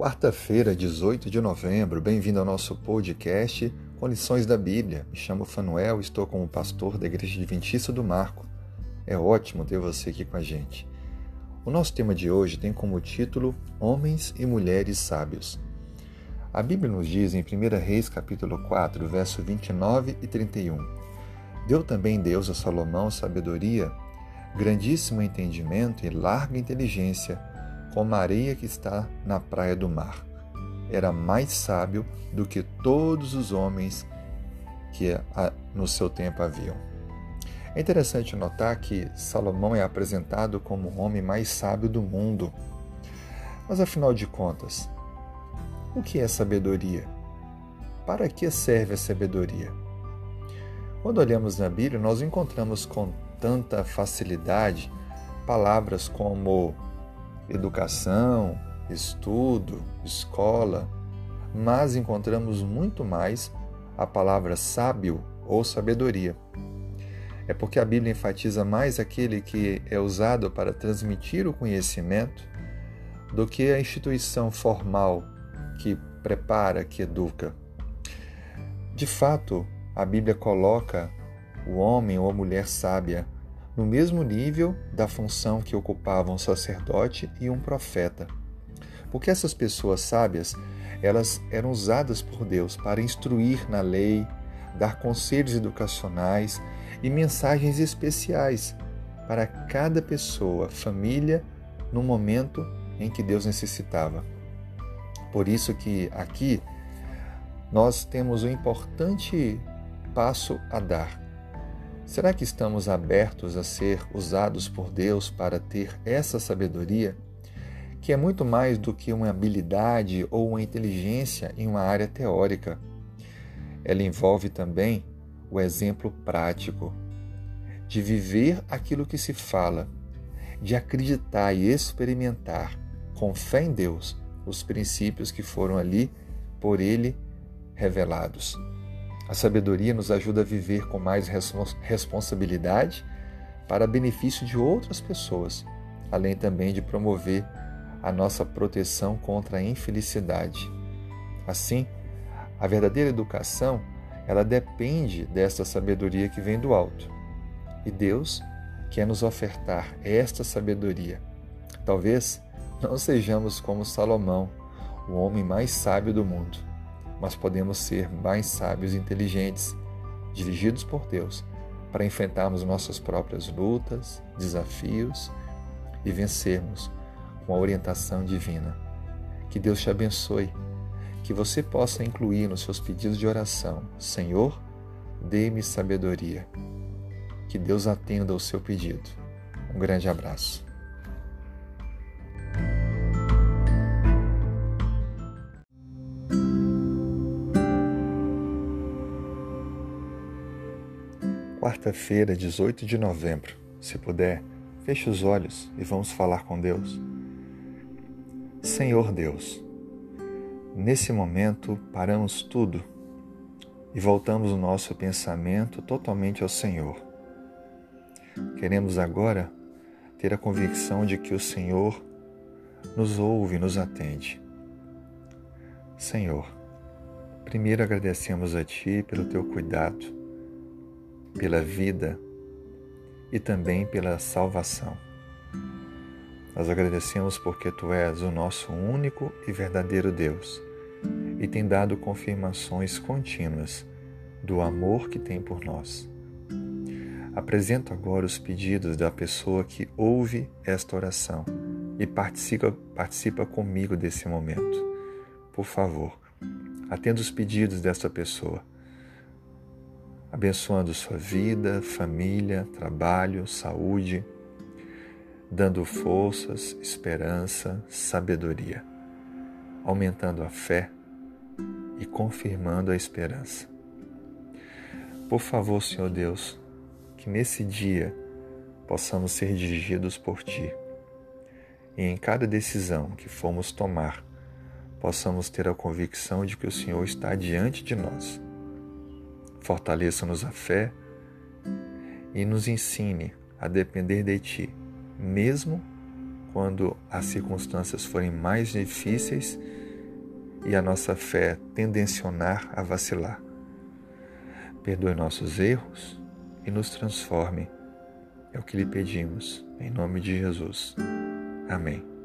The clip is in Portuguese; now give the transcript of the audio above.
Quarta-feira, 18 de novembro, bem-vindo ao nosso podcast com lições da Bíblia. Me chamo Fanuel, estou como pastor da Igreja Adventista do Marco. É ótimo ter você aqui com a gente. O nosso tema de hoje tem como título Homens e Mulheres Sábios. A Bíblia nos diz em 1 Reis capítulo 4, verso 29 e 31. Deu também Deus a Salomão sabedoria, grandíssimo entendimento e larga inteligência, como a areia que está na praia do mar. Era mais sábio do que todos os homens que no seu tempo haviam. É interessante notar que Salomão é apresentado como o homem mais sábio do mundo. Mas afinal de contas, o que é sabedoria? Para que serve a sabedoria? Quando olhamos na Bíblia, nós encontramos com tanta facilidade palavras como educação, estudo, escola, mas encontramos muito mais a palavra sábio ou sabedoria. É porque a Bíblia enfatiza mais aquele que é usado para transmitir o conhecimento do que a instituição formal que prepara, que educa. De fato, a Bíblia coloca o homem ou a mulher sábia no mesmo nível da função que ocupavam um sacerdote e um profeta. Porque essas pessoas sábias, elas eram usadas por Deus para instruir na lei, dar conselhos educacionais e mensagens especiais para cada pessoa, família, no momento em que Deus necessitava. Por isso que aqui nós temos um importante passo a dar Será que estamos abertos a ser usados por Deus para ter essa sabedoria, que é muito mais do que uma habilidade ou uma inteligência em uma área teórica? Ela envolve também o exemplo prático, de viver aquilo que se fala, de acreditar e experimentar, com fé em Deus, os princípios que foram ali por Ele revelados. A sabedoria nos ajuda a viver com mais responsabilidade para benefício de outras pessoas, além também de promover a nossa proteção contra a infelicidade. Assim, a verdadeira educação, ela depende desta sabedoria que vem do alto. E Deus quer nos ofertar esta sabedoria. Talvez não sejamos como Salomão, o homem mais sábio do mundo mas podemos ser mais sábios e inteligentes, dirigidos por Deus, para enfrentarmos nossas próprias lutas, desafios e vencermos com a orientação divina. Que Deus te abençoe, que você possa incluir nos seus pedidos de oração: Senhor, dê-me sabedoria. Que Deus atenda o seu pedido. Um grande abraço. Quarta-feira, 18 de novembro. Se puder, feche os olhos e vamos falar com Deus. Senhor Deus, nesse momento paramos tudo e voltamos o nosso pensamento totalmente ao Senhor. Queremos agora ter a convicção de que o Senhor nos ouve e nos atende. Senhor, primeiro agradecemos a Ti pelo Teu cuidado pela vida e também pela salvação. Nós agradecemos porque Tu és o nosso único e verdadeiro Deus e tem dado confirmações contínuas do amor que tem por nós. Apresento agora os pedidos da pessoa que ouve esta oração e participa, participa comigo desse momento. Por favor, atenda os pedidos desta pessoa abençoando sua vida, família, trabalho, saúde, dando forças, esperança, sabedoria, aumentando a fé e confirmando a esperança. Por favor, Senhor Deus, que nesse dia possamos ser dirigidos por Ti e em cada decisão que formos tomar, possamos ter a convicção de que o Senhor está diante de nós Fortaleça-nos a fé e nos ensine a depender de Ti, mesmo quando as circunstâncias forem mais difíceis e a nossa fé tendencionar a vacilar. Perdoe nossos erros e nos transforme. É o que lhe pedimos, em nome de Jesus. Amém.